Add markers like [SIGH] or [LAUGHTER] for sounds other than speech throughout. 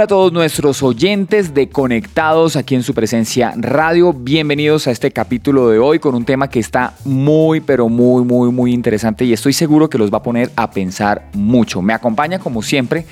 Hola a todos nuestros oyentes de Conectados aquí en su presencia radio. Bienvenidos a este capítulo de hoy con un tema que está muy, pero muy, muy, muy interesante y estoy seguro que los va a poner a pensar mucho. Me acompaña como siempre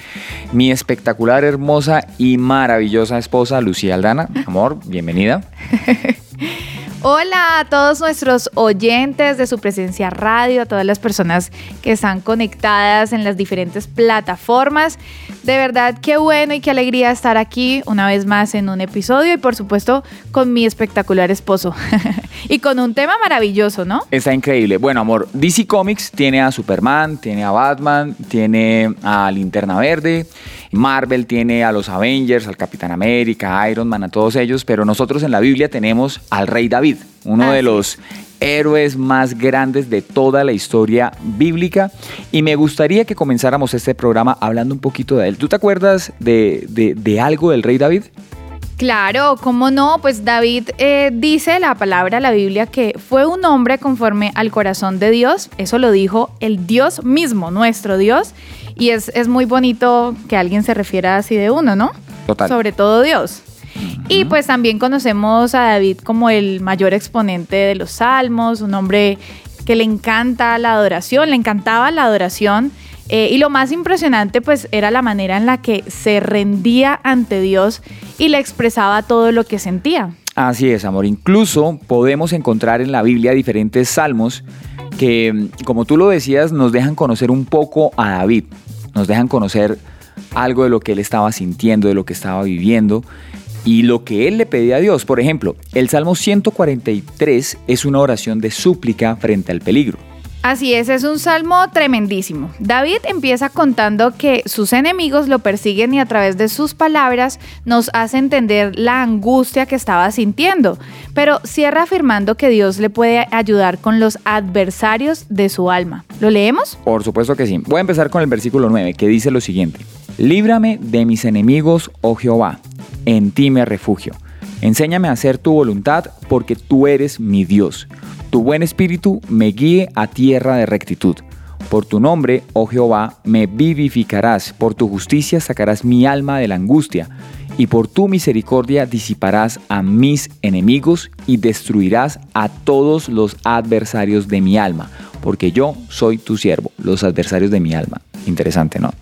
mi espectacular, hermosa y maravillosa esposa Lucía Aldana. Amor, bienvenida. [LAUGHS] Hola a todos nuestros oyentes de su presencia radio, a todas las personas que están conectadas en las diferentes plataformas. De verdad, qué bueno y qué alegría estar aquí una vez más en un episodio y por supuesto con mi espectacular esposo. [LAUGHS] y con un tema maravilloso, ¿no? Está increíble. Bueno, amor, DC Comics tiene a Superman, tiene a Batman, tiene a Linterna Verde. Marvel tiene a los Avengers, al Capitán América, Iron Man, a todos ellos, pero nosotros en la Biblia tenemos al rey David, uno de los héroes más grandes de toda la historia bíblica y me gustaría que comenzáramos este programa hablando un poquito de él. ¿Tú te acuerdas de, algo del rey David? Claro, ¿cómo no? Pues David eh, dice la palabra, la Biblia, que fue un hombre conforme al corazón de Dios. Eso lo dijo el Dios mismo, nuestro Dios. Y es, muy bonito que alguien se refiera así de uno, ¿no? Total. Sobre todo Dios. Y pues también conocemos a David como el mayor exponente de los salmos, un hombre que le encanta la adoración, le encantaba la adoración. Eh, y lo más impresionante pues era la manera en la que se rendía ante Dios y le expresaba todo lo que sentía. Así es, amor. Incluso podemos encontrar en la Biblia diferentes salmos que, como tú lo decías, nos dejan conocer un poco a David nos dejan conocer algo de lo que él estaba sintiendo, de lo que estaba viviendo y lo que él le pedía a Dios. Por ejemplo, el Salmo 143 es una oración de súplica frente al peligro. Así es, es un salmo tremendísimo. David empieza contando que sus enemigos lo persiguen y a través de sus palabras nos hace entender la angustia que estaba sintiendo, pero cierra afirmando que Dios le puede ayudar con los adversarios de su alma. ¿Lo leemos? Por supuesto que sí. Voy a empezar con el versículo 9, que dice lo siguiente. Líbrame de mis enemigos, oh Jehová, en ti me refugio. Enséñame a hacer tu voluntad porque tú eres mi Dios tu buen espíritu me guíe a tierra de rectitud. Por tu nombre, oh Jehová, me vivificarás, por tu justicia sacarás mi alma de la angustia, y por tu misericordia disiparás a mis enemigos y destruirás a todos los adversarios de mi alma, porque yo soy tu siervo, los adversarios de mi alma. Interesante, ¿no?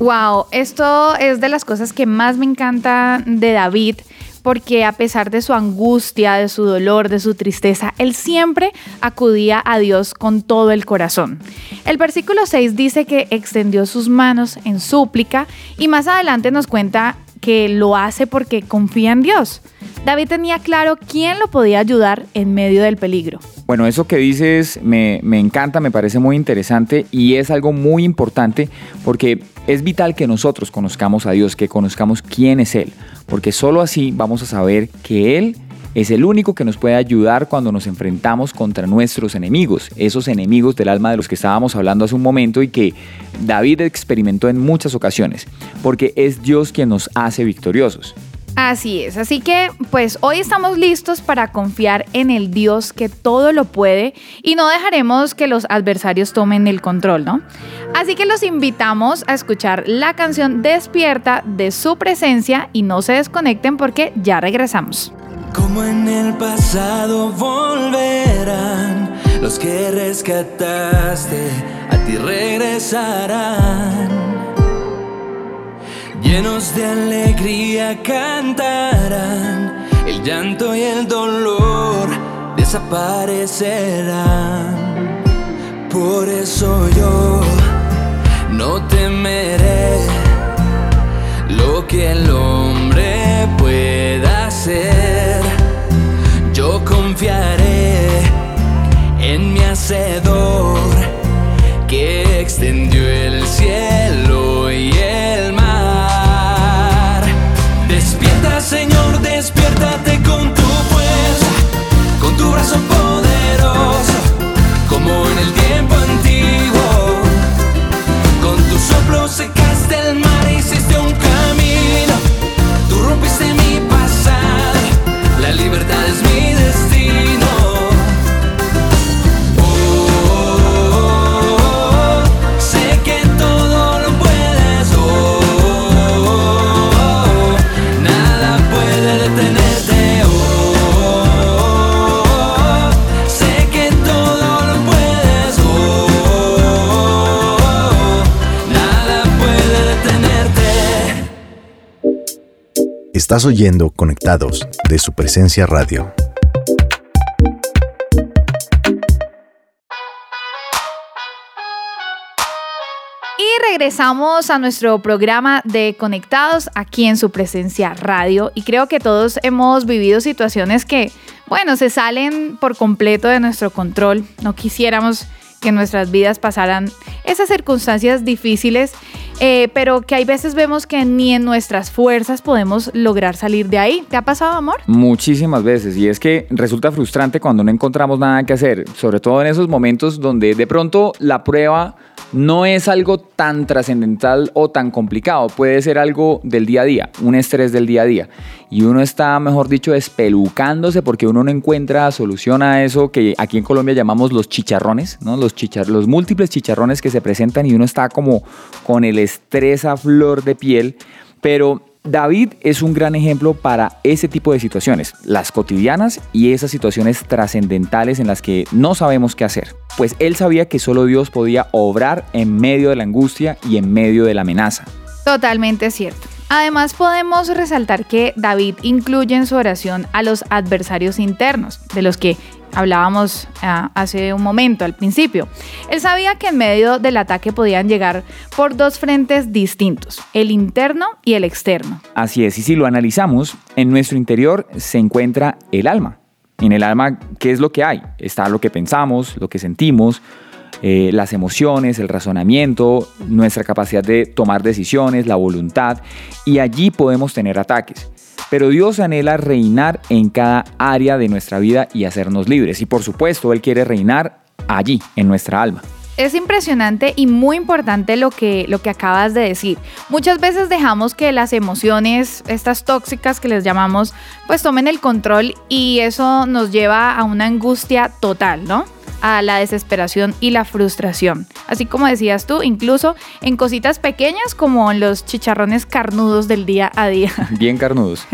Wow, esto es de las cosas que más me encanta de David porque a pesar de su angustia, de su dolor, de su tristeza, él siempre acudía a Dios con todo el corazón. El versículo 6 dice que extendió sus manos en súplica y más adelante nos cuenta que lo hace porque confía en Dios. David tenía claro quién lo podía ayudar en medio del peligro. Bueno, eso que dices me, me, encanta, me parece muy interesante y es algo muy importante porque es vital que nosotros conozcamos a Dios, que conozcamos quién es Él, porque solo así vamos a saber que Él es el único que nos puede ayudar cuando nos enfrentamos contra nuestros enemigos, esos enemigos del alma de los que estábamos hablando hace un momento y que David experimentó en muchas ocasiones, porque es Dios quien nos hace victoriosos. Así es, así que pues hoy estamos listos para confiar en el Dios que todo lo puede y no dejaremos que los adversarios tomen el control, ¿no? Así que los invitamos a escuchar la canción Despierta de su presencia y no se desconecten porque ya regresamos. Como en el pasado volverán los que rescataste, a ti regresarán llenos de alegría cantarán, el llanto y el dolor desaparecerán. Por eso yo Estás oyendo Conectados de su presencia radio. Y regresamos a nuestro programa de Conectados aquí en su presencia radio. Y creo que todos hemos vivido situaciones que, bueno, se salen por completo de nuestro control. No quisiéramos que nuestras vidas pasaran esas circunstancias difíciles, eh, pero que hay veces vemos que ni en nuestras fuerzas podemos lograr salir de ahí. ¿Te ha pasado, amor? Muchísimas veces, y es que resulta frustrante cuando no encontramos nada que hacer, sobre todo en esos momentos donde de pronto la prueba no es algo tan trascendental o tan complicado, puede ser algo del día a día, un estrés del día a día. Y uno está, mejor dicho, espelucándose porque uno no encuentra solución a eso que aquí en Colombia llamamos los chicharrones, ¿no? Los, chichar los múltiples chicharrones que se presentan y uno está como con el estrés a flor de piel. Pero David es un gran ejemplo para ese tipo de situaciones, las cotidianas y esas situaciones trascendentales en las que no sabemos qué hacer. Pues él sabía que solo Dios podía obrar en medio de la angustia y en medio de la amenaza. Totalmente cierto. Además podemos resaltar que David incluye en su oración a los adversarios internos, de los que hablábamos ah, hace un momento al principio. Él sabía que en medio del ataque podían llegar por dos frentes distintos, el interno y el externo. Así es, y si lo analizamos, en nuestro interior se encuentra el alma. En el alma, ¿qué es lo que hay? Está lo que pensamos, lo que sentimos, eh, las emociones, el razonamiento, nuestra capacidad de tomar decisiones, la voluntad, y allí podemos tener ataques. Pero Dios anhela reinar en cada área de nuestra vida y hacernos libres. Y por supuesto, Él quiere reinar allí, en nuestra alma. Es impresionante y muy importante lo que, lo que acabas de decir. Muchas veces dejamos que las emociones, estas tóxicas que les llamamos, pues tomen el control y eso nos lleva a una angustia total, ¿no? A la desesperación y la frustración. Así como decías tú, incluso en cositas pequeñas como en los chicharrones carnudos del día a día. [LAUGHS] Bien carnudos.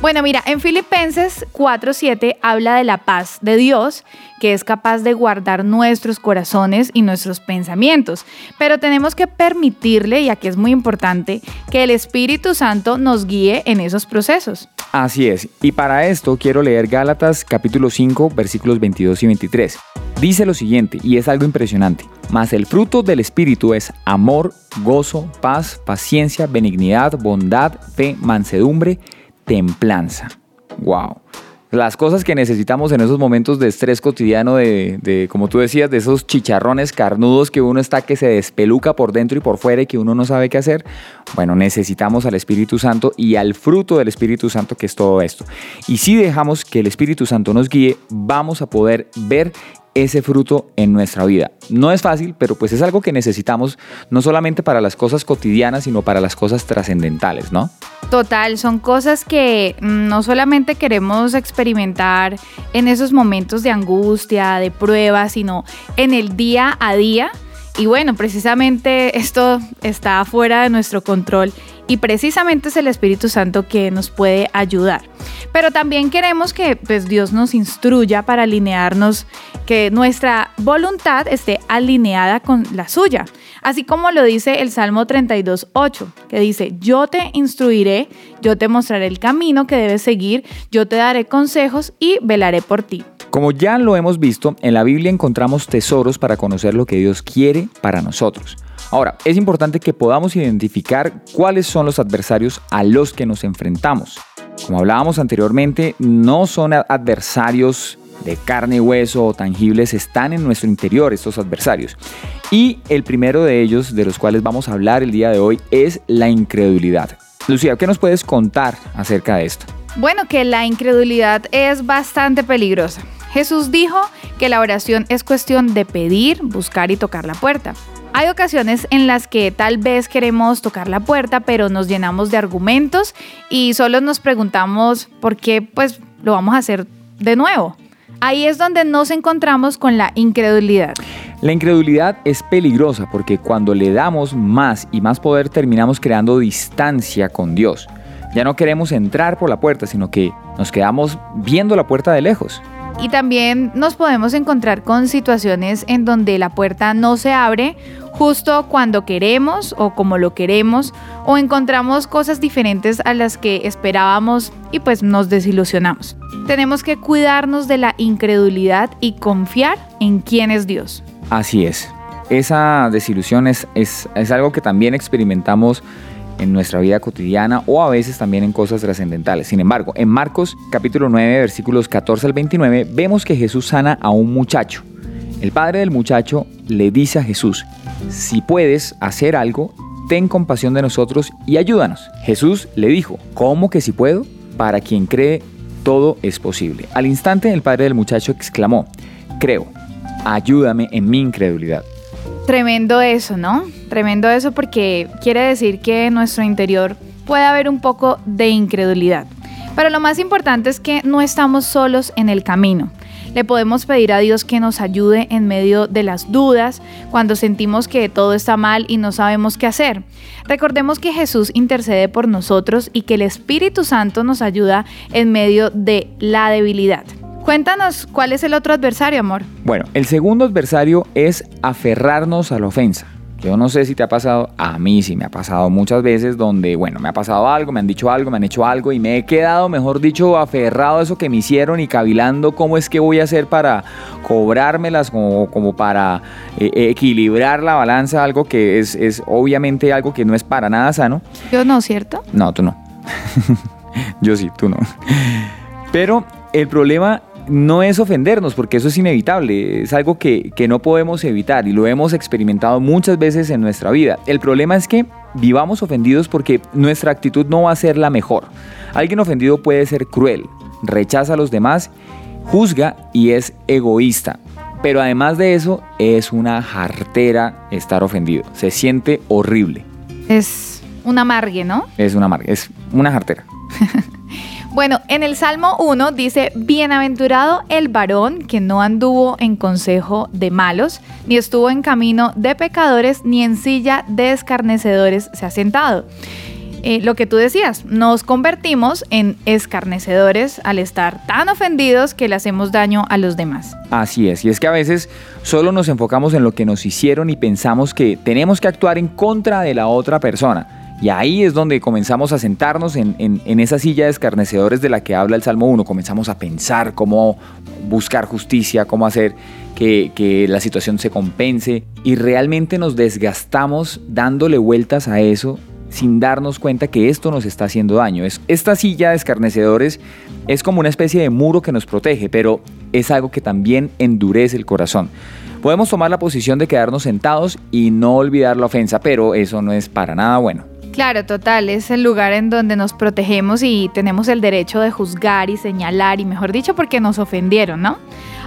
bueno, mira, en Filipenses 4.7 habla de la paz de Dios que es capaz de guardar nuestros corazones y nuestros pensamientos. Pero tenemos que permitirle, y aquí es muy importante, que el Espíritu Santo nos guíe en esos procesos. Así es, y para esto quiero leer Gálatas capítulo 5 versículos 22 y 23. Dice lo siguiente, y es algo impresionante, mas el fruto del Espíritu es amor, gozo, paz, paciencia, benignidad, bondad, fe, mansedumbre, templanza. ¡Wow! las cosas que necesitamos en esos momentos de estrés cotidiano, de, como tú decías, de esos chicharrones carnudos que uno está que se despeluca por dentro y por fuera y que uno no sabe qué hacer, bueno, necesitamos al Espíritu Santo y al fruto del Espíritu Santo que es todo esto. Y si dejamos que el Espíritu Santo nos guíe, vamos a poder ver ese fruto en nuestra vida. No es fácil, pero pues es algo que necesitamos no solamente para las cosas cotidianas, sino para las cosas trascendentales, ¿no? Total, son cosas que mm, no solamente queremos experimentar en esos momentos de angustia, de prueba, sino en el día a día. Y bueno, precisamente esto está fuera de nuestro control y precisamente es el Espíritu Santo que nos puede ayudar. Pero también queremos que pues, Dios nos instruya para alinearnos, que nuestra voluntad esté alineada con la suya. Así como lo dice el Salmo 32.8, que dice, yo te instruiré, yo te mostraré el camino que debes seguir, yo te daré consejos y velaré por ti. Como ya lo hemos visto, en la Biblia encontramos tesoros para conocer lo que Dios quiere para nosotros. Ahora, es importante que podamos identificar cuáles son los adversarios a los que nos enfrentamos. Como hablábamos anteriormente, no son adversarios de carne y hueso o tangibles, están en nuestro interior estos adversarios. Y el primero de ellos, de los cuales vamos a hablar el día de hoy, es la incredulidad. Lucía, ¿qué nos puedes contar acerca de esto? Bueno, que la incredulidad es bastante peligrosa. Jesús dijo que la oración es cuestión de pedir, buscar y tocar la puerta. Hay ocasiones en las que tal vez queremos tocar la puerta, pero nos llenamos de argumentos y solo nos preguntamos por qué pues lo vamos a hacer de nuevo. Ahí es donde nos encontramos con la incredulidad. La incredulidad es peligrosa porque cuando le damos más y más poder terminamos creando distancia con Dios. Ya no queremos entrar por la puerta, sino que nos quedamos viendo la puerta de lejos. Y también nos podemos encontrar con situaciones en donde la puerta no se abre justo cuando queremos o como lo queremos o encontramos cosas diferentes a las que esperábamos y pues nos desilusionamos. Tenemos que cuidarnos de la incredulidad y confiar en quién es Dios. Así es. Esa desilusión es, es, es algo que también experimentamos en nuestra vida cotidiana o a veces también en cosas trascendentales. Sin embargo, en Marcos capítulo 9 versículos 14 al 29 vemos que Jesús sana a un muchacho. El padre del muchacho le dice a Jesús, si puedes hacer algo, ten compasión de nosotros y ayúdanos. Jesús le dijo, ¿cómo que si puedo? Para quien cree, todo es posible. Al instante el padre del muchacho exclamó, creo, ayúdame en mi incredulidad. Tremendo eso, ¿no? Tremendo eso porque quiere decir que en nuestro interior puede haber un poco de incredulidad. Pero lo más importante es que no estamos solos en el camino. Le podemos pedir a Dios que nos ayude en medio de las dudas, cuando sentimos que todo está mal y no sabemos qué hacer. Recordemos que Jesús intercede por nosotros y que el Espíritu Santo nos ayuda en medio de la debilidad. Cuéntanos cuál es el otro adversario, amor. Bueno, el segundo adversario es aferrarnos a la ofensa. Yo no sé si te ha pasado, a mí sí me ha pasado muchas veces donde, bueno, me ha pasado algo, me han dicho algo, me han hecho algo y me he quedado, mejor dicho, aferrado a eso que me hicieron y cavilando cómo es que voy a hacer para cobrármelas, como, como para eh, equilibrar la balanza, algo que es, es obviamente algo que no es para nada sano. Yo no, ¿cierto? No, tú no. [LAUGHS] Yo sí, tú no. Pero el problema no es ofendernos, porque eso es inevitable, es algo que, que, no podemos evitar y lo hemos experimentado muchas veces en nuestra vida. El problema es que vivamos ofendidos porque nuestra actitud no va a ser la mejor. Alguien ofendido puede ser cruel, rechaza a los demás, juzga y es egoísta. Pero además de eso, es una jartera estar ofendido. Se siente horrible. Es una amargue, ¿no? Es una amargue, es una jartera. [LAUGHS] Bueno, en el Salmo 1 dice, Bienaventurado el varón que no anduvo en consejo de malos, ni estuvo en camino de pecadores, ni en silla de escarnecedores se ha sentado. Eh, lo que tú decías, nos convertimos en escarnecedores al estar tan ofendidos que le hacemos daño a los demás. Así es, y es que a veces solo nos enfocamos en lo que nos hicieron y pensamos que tenemos que actuar en contra de la otra persona. Y ahí es donde comenzamos a sentarnos en, esa silla de escarnecedores de la que habla el Salmo 1. Comenzamos a pensar cómo buscar justicia, cómo hacer que, que, la situación se compense. Y realmente nos desgastamos dándole vueltas a eso sin darnos cuenta que esto nos está haciendo daño. Es, esta silla de escarnecedores es como una especie de muro que nos protege, pero es algo que también endurece el corazón. Podemos tomar la posición de quedarnos sentados y no olvidar la ofensa, pero eso no es para nada bueno. Claro, total, es el lugar en donde nos protegemos y tenemos el derecho de juzgar y señalar y mejor dicho porque nos ofendieron, ¿no?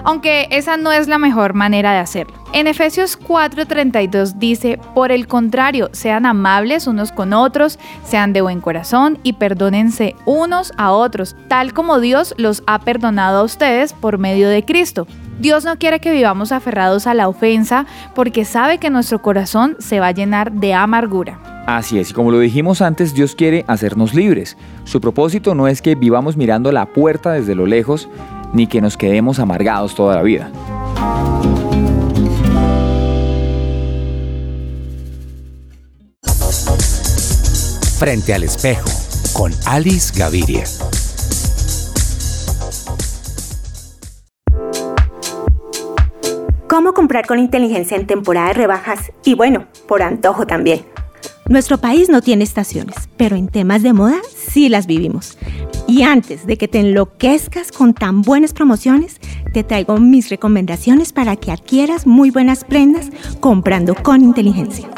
Aunque esa no es la mejor manera de hacerlo. En Efesios 4:32 dice, por el contrario, sean amables unos con otros, sean de buen corazón y perdónense unos a otros, tal como Dios los ha perdonado a ustedes por medio de Cristo. Dios no quiere que vivamos aferrados a la ofensa porque sabe que nuestro corazón se va a llenar de amargura. Así es, y como lo dijimos antes, Dios quiere hacernos libres. Su propósito no es que vivamos mirando la puerta desde lo lejos, ni que nos quedemos amargados toda la vida. Frente al espejo, con Alice Gaviria. ¿Cómo comprar con inteligencia en temporada de rebajas? Y bueno, por antojo también. Nuestro país no tiene estaciones, pero en temas de moda sí las vivimos. Y antes de que te enloquezcas con tan buenas promociones, te traigo mis recomendaciones para que adquieras muy buenas prendas comprando con inteligencia.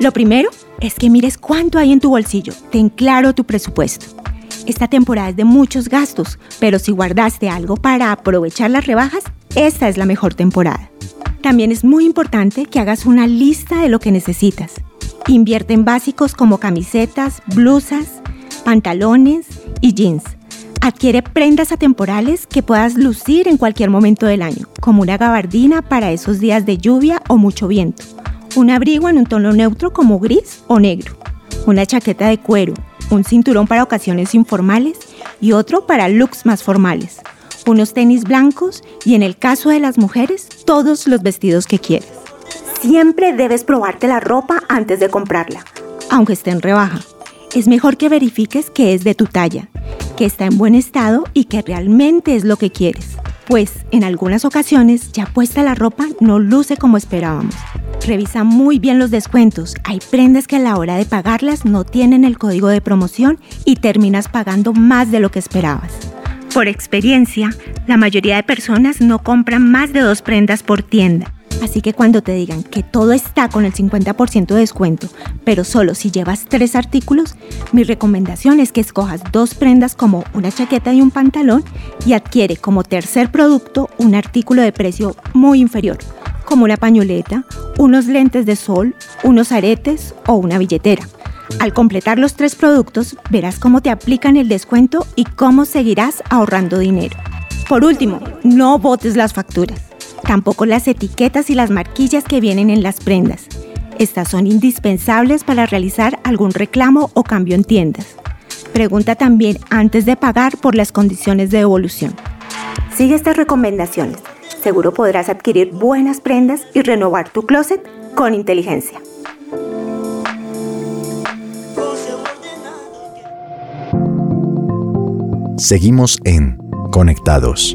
Lo primero es que mires cuánto hay en tu bolsillo, ten claro tu presupuesto. Esta temporada es de muchos gastos, pero si guardaste algo para aprovechar las rebajas, esta es la mejor temporada. También es muy importante que hagas una lista de lo que necesitas Invierte en básicos como camisetas, blusas, pantalones y jeans. Adquiere prendas atemporales que puedas lucir en cualquier momento del año, como una gabardina para esos días de lluvia o mucho viento, un abrigo en un tono neutro como gris o negro, una chaqueta de cuero, un cinturón para ocasiones informales y otro para looks más formales, unos tenis blancos y en el caso de las mujeres, todos los vestidos que quieras. Siempre debes probarte la ropa antes de comprarla, aunque esté en rebaja. Es mejor que verifiques que es de tu talla, que está en buen estado y que realmente es lo que quieres, pues en algunas ocasiones ya puesta la ropa no luce como esperábamos. Revisa muy bien los descuentos. Hay prendas que a la hora de pagarlas no tienen el código de promoción y terminas pagando más de lo que esperabas. Por experiencia, la mayoría de personas no compran más de dos prendas por tienda. Así que cuando te digan que todo está con el 50% de descuento, pero solo si llevas tres artículos, mi recomendación es que escojas dos prendas como una chaqueta y un pantalón y adquiere como tercer producto un artículo de precio muy inferior, como una pañoleta, unos lentes de sol, unos aretes o una billetera. Al completar los tres productos, verás cómo te aplican el descuento y cómo seguirás ahorrando dinero. Por último, no botes las facturas tampoco las etiquetas y las marquillas que vienen en las prendas. Estas son indispensables para realizar algún reclamo o cambio en tiendas. Pregunta también antes de pagar por las condiciones de devolución. Sigue estas recomendaciones. Seguro podrás adquirir buenas prendas y renovar tu closet con inteligencia. Seguimos en Conectados.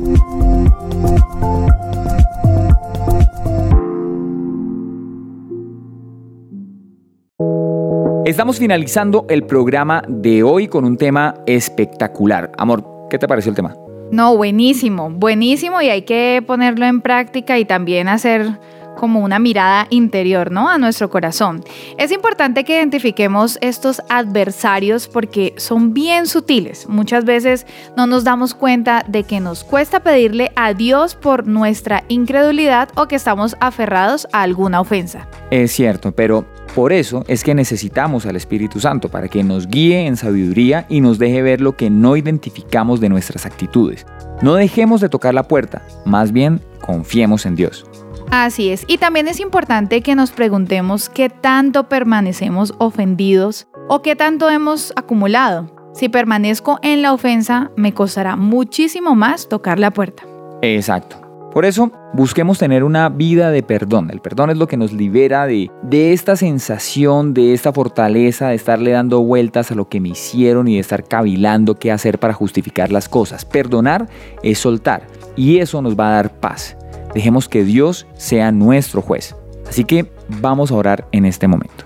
Estamos finalizando el programa de hoy con un tema espectacular. Amor, ¿qué te pareció el tema? No, buenísimo, buenísimo y hay que ponerlo en práctica y también hacer como una mirada interior, ¿no? A nuestro corazón. Es importante que identifiquemos estos adversarios porque son bien sutiles. Muchas veces no nos damos cuenta de que nos cuesta pedirle a Dios por nuestra incredulidad o que estamos aferrados a alguna ofensa. Es cierto, pero por eso es que necesitamos al Espíritu Santo para que nos guíe en sabiduría y nos deje ver lo que no identificamos de nuestras actitudes. No dejemos de tocar la puerta, más bien confiemos en Dios. Así es, y también es importante que nos preguntemos qué tanto permanecemos ofendidos o qué tanto hemos acumulado. Si permanezco en la ofensa, me costará muchísimo más tocar la puerta. Exacto. Por eso, busquemos tener una vida de perdón. El perdón es lo que nos libera de, de esta sensación, de esta fortaleza, de estarle dando vueltas a lo que me hicieron y de estar cavilando qué hacer para justificar las cosas. Perdonar es soltar y eso nos va a dar paz. Dejemos que Dios sea nuestro juez. Así que vamos a orar en este momento.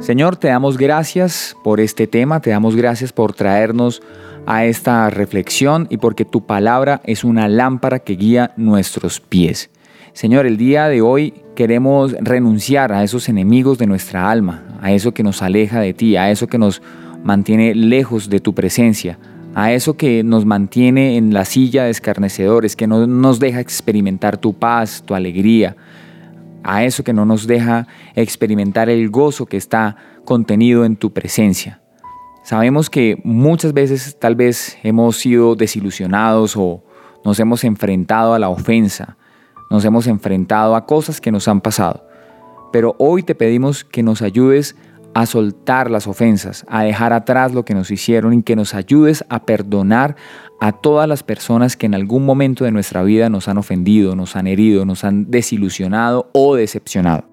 Señor, te damos gracias por este tema, te damos gracias por traernos a esta reflexión y porque tu palabra es una lámpara que guía nuestros pies. Señor, el día de hoy queremos renunciar a esos enemigos de nuestra alma, a eso que nos aleja de ti, a eso que nos mantiene lejos de tu presencia, a eso que nos mantiene en la silla de escarnecedores, que no nos deja experimentar tu paz, tu alegría, a eso que no nos deja experimentar el gozo que está contenido en tu presencia. Sabemos que muchas veces tal vez hemos sido desilusionados o nos hemos enfrentado a la ofensa, nos hemos enfrentado a cosas que nos han pasado, pero hoy te pedimos que nos ayudes a soltar las ofensas, a dejar atrás lo que nos hicieron y que nos ayudes a perdonar a todas las personas que en algún momento de nuestra vida nos han ofendido, nos han herido, nos han desilusionado o decepcionado.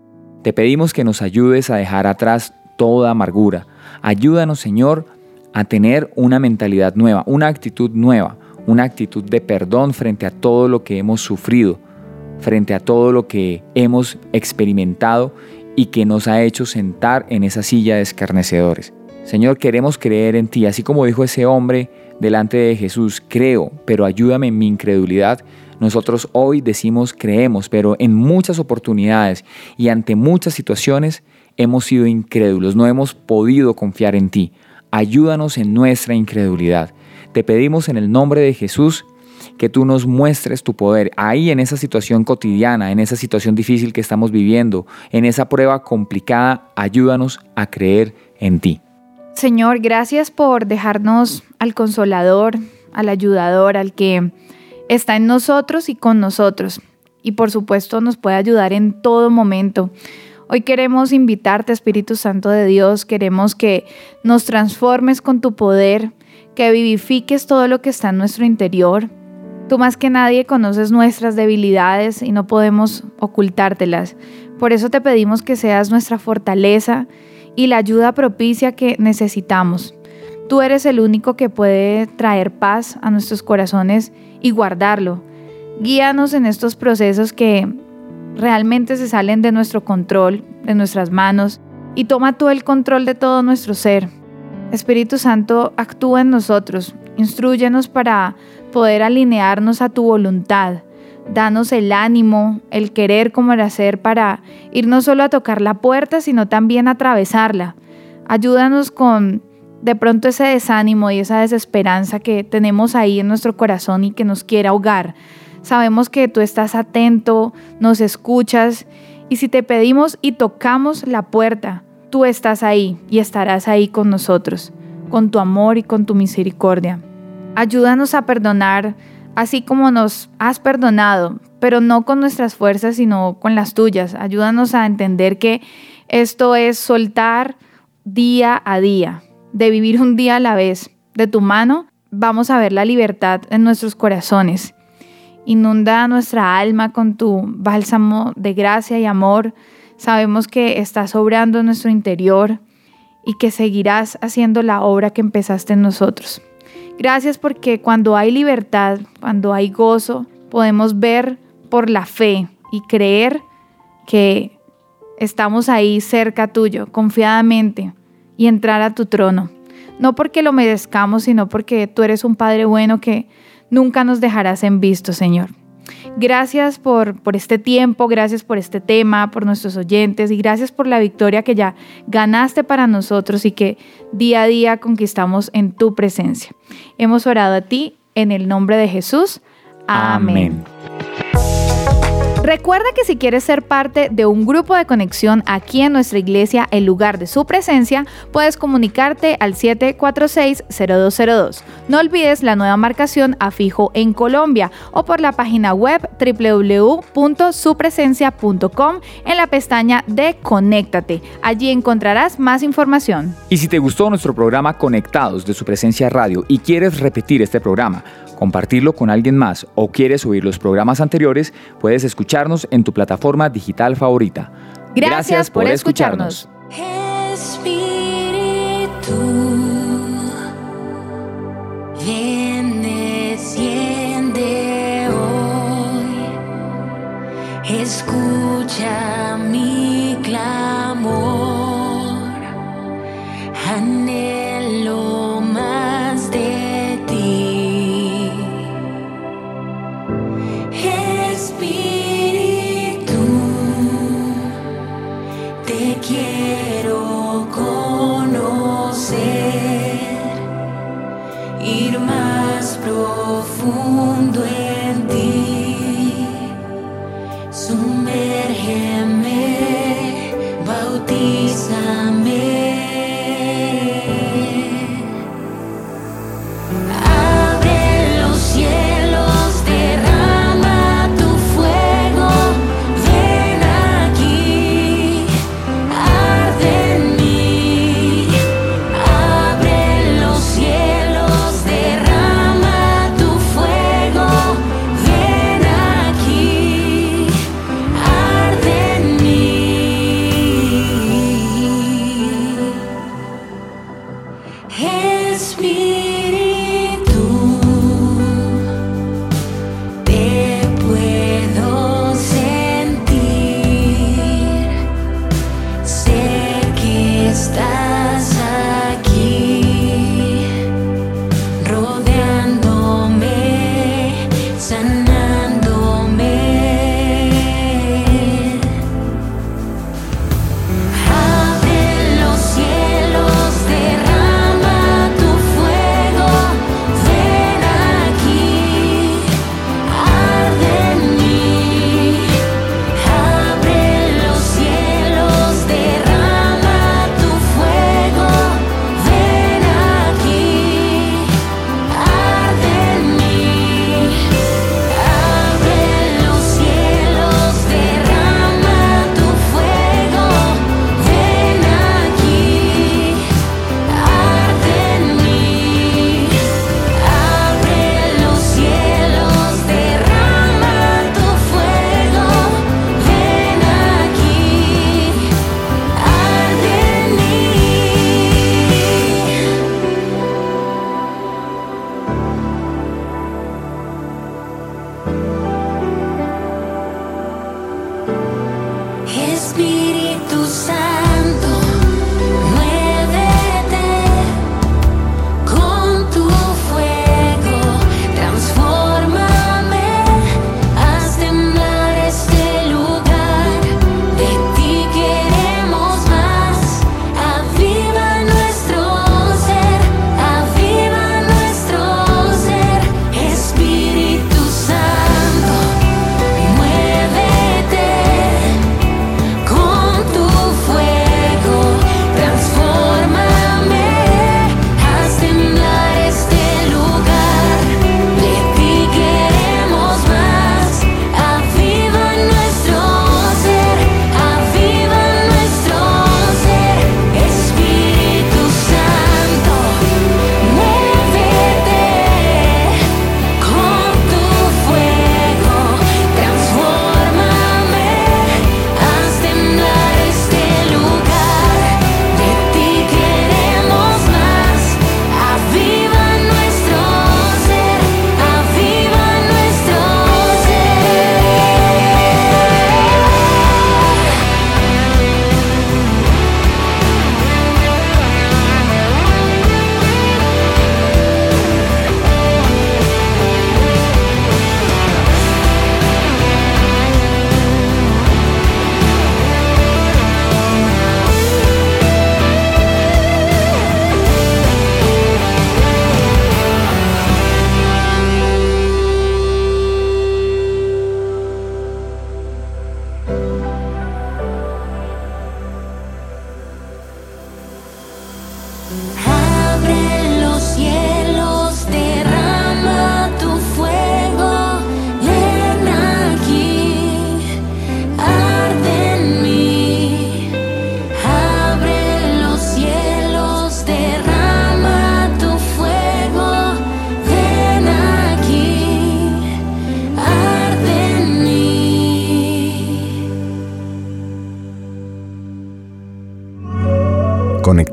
Te pedimos que nos ayudes a dejar atrás toda amargura. Ayúdanos, Señor, a tener una mentalidad nueva, una actitud nueva, una actitud de perdón frente a todo lo que hemos sufrido, frente a todo lo que hemos experimentado y que nos ha hecho sentar en esa silla de escarnecedores. Señor, queremos creer en ti, así como dijo ese hombre delante de Jesús, creo, pero ayúdame en mi incredulidad. Nosotros hoy decimos creemos, pero en muchas oportunidades y ante muchas situaciones hemos sido incrédulos, no hemos podido confiar en ti. Ayúdanos en nuestra incredulidad. Te pedimos en el nombre de Jesús que tú nos muestres tu poder ahí en esa situación cotidiana, en esa situación difícil que estamos viviendo, en esa prueba complicada, ayúdanos a creer en ti. Señor, gracias por dejarnos al consolador, al ayudador, al que está en nosotros y con nosotros. Y por supuesto nos puede ayudar en todo momento. Hoy queremos invitarte, Espíritu Santo de Dios, queremos que nos transformes con tu poder, que vivifiques todo lo que está en nuestro interior, Tú más que nadie conoces nuestras debilidades y no podemos ocultártelas. Por eso te pedimos que seas nuestra fortaleza y la ayuda propicia que necesitamos. Tú eres el único que puede traer paz a nuestros corazones y guardarlo. Guíanos en estos procesos que realmente se salen de nuestro control, de nuestras manos, y toma tú el control de todo nuestro ser. Espíritu Santo, actúa en nosotros, instruyenos para poder alinearnos a tu voluntad. Danos el ánimo, el querer como el hacer para ir no solo a tocar la puerta, sino también a atravesarla. Ayúdanos con de pronto ese desánimo y esa desesperanza que tenemos ahí en nuestro corazón y que nos quiere ahogar. Sabemos que tú estás atento, nos escuchas y si te pedimos y tocamos la puerta, tú estás ahí y estarás ahí con nosotros, con tu amor y con tu misericordia. Ayúdanos a perdonar así como nos has perdonado, pero no con nuestras fuerzas, sino con las tuyas. Ayúdanos a entender que esto es soltar día a día, de vivir un día a la vez. De tu mano vamos a ver la libertad en nuestros corazones. Inunda nuestra alma con tu bálsamo de gracia y amor. Sabemos que estás obrando en nuestro interior y que seguirás haciendo la obra que empezaste en nosotros. Gracias porque cuando hay libertad, cuando hay gozo, podemos ver por la fe y creer que estamos ahí cerca tuyo, confiadamente, y entrar a tu trono. No porque lo merezcamos, sino porque tú eres un Padre bueno que nunca nos dejarás en visto, Señor. Gracias por, por, este tiempo, gracias por este tema, por nuestros oyentes y gracias por la victoria que ya ganaste para nosotros y que día a día conquistamos en tu presencia. Hemos orado a ti en el nombre de Jesús. Amén. Recuerda que si quieres ser parte de un grupo de conexión aquí en nuestra iglesia en lugar de su presencia, puedes comunicarte al 746-0202. No olvides la nueva marcación a fijo en Colombia o por la página web www.supresencia.com en la pestaña de Conéctate. Allí encontrarás más información. Y si te gustó nuestro programa Conectados de su presencia radio y quieres repetir este programa, compartirlo con alguien más o quieres subir los programas anteriores, puedes escucharnos en tu plataforma digital favorita. Gracias, por, escucharnos. Escucha mi clamor.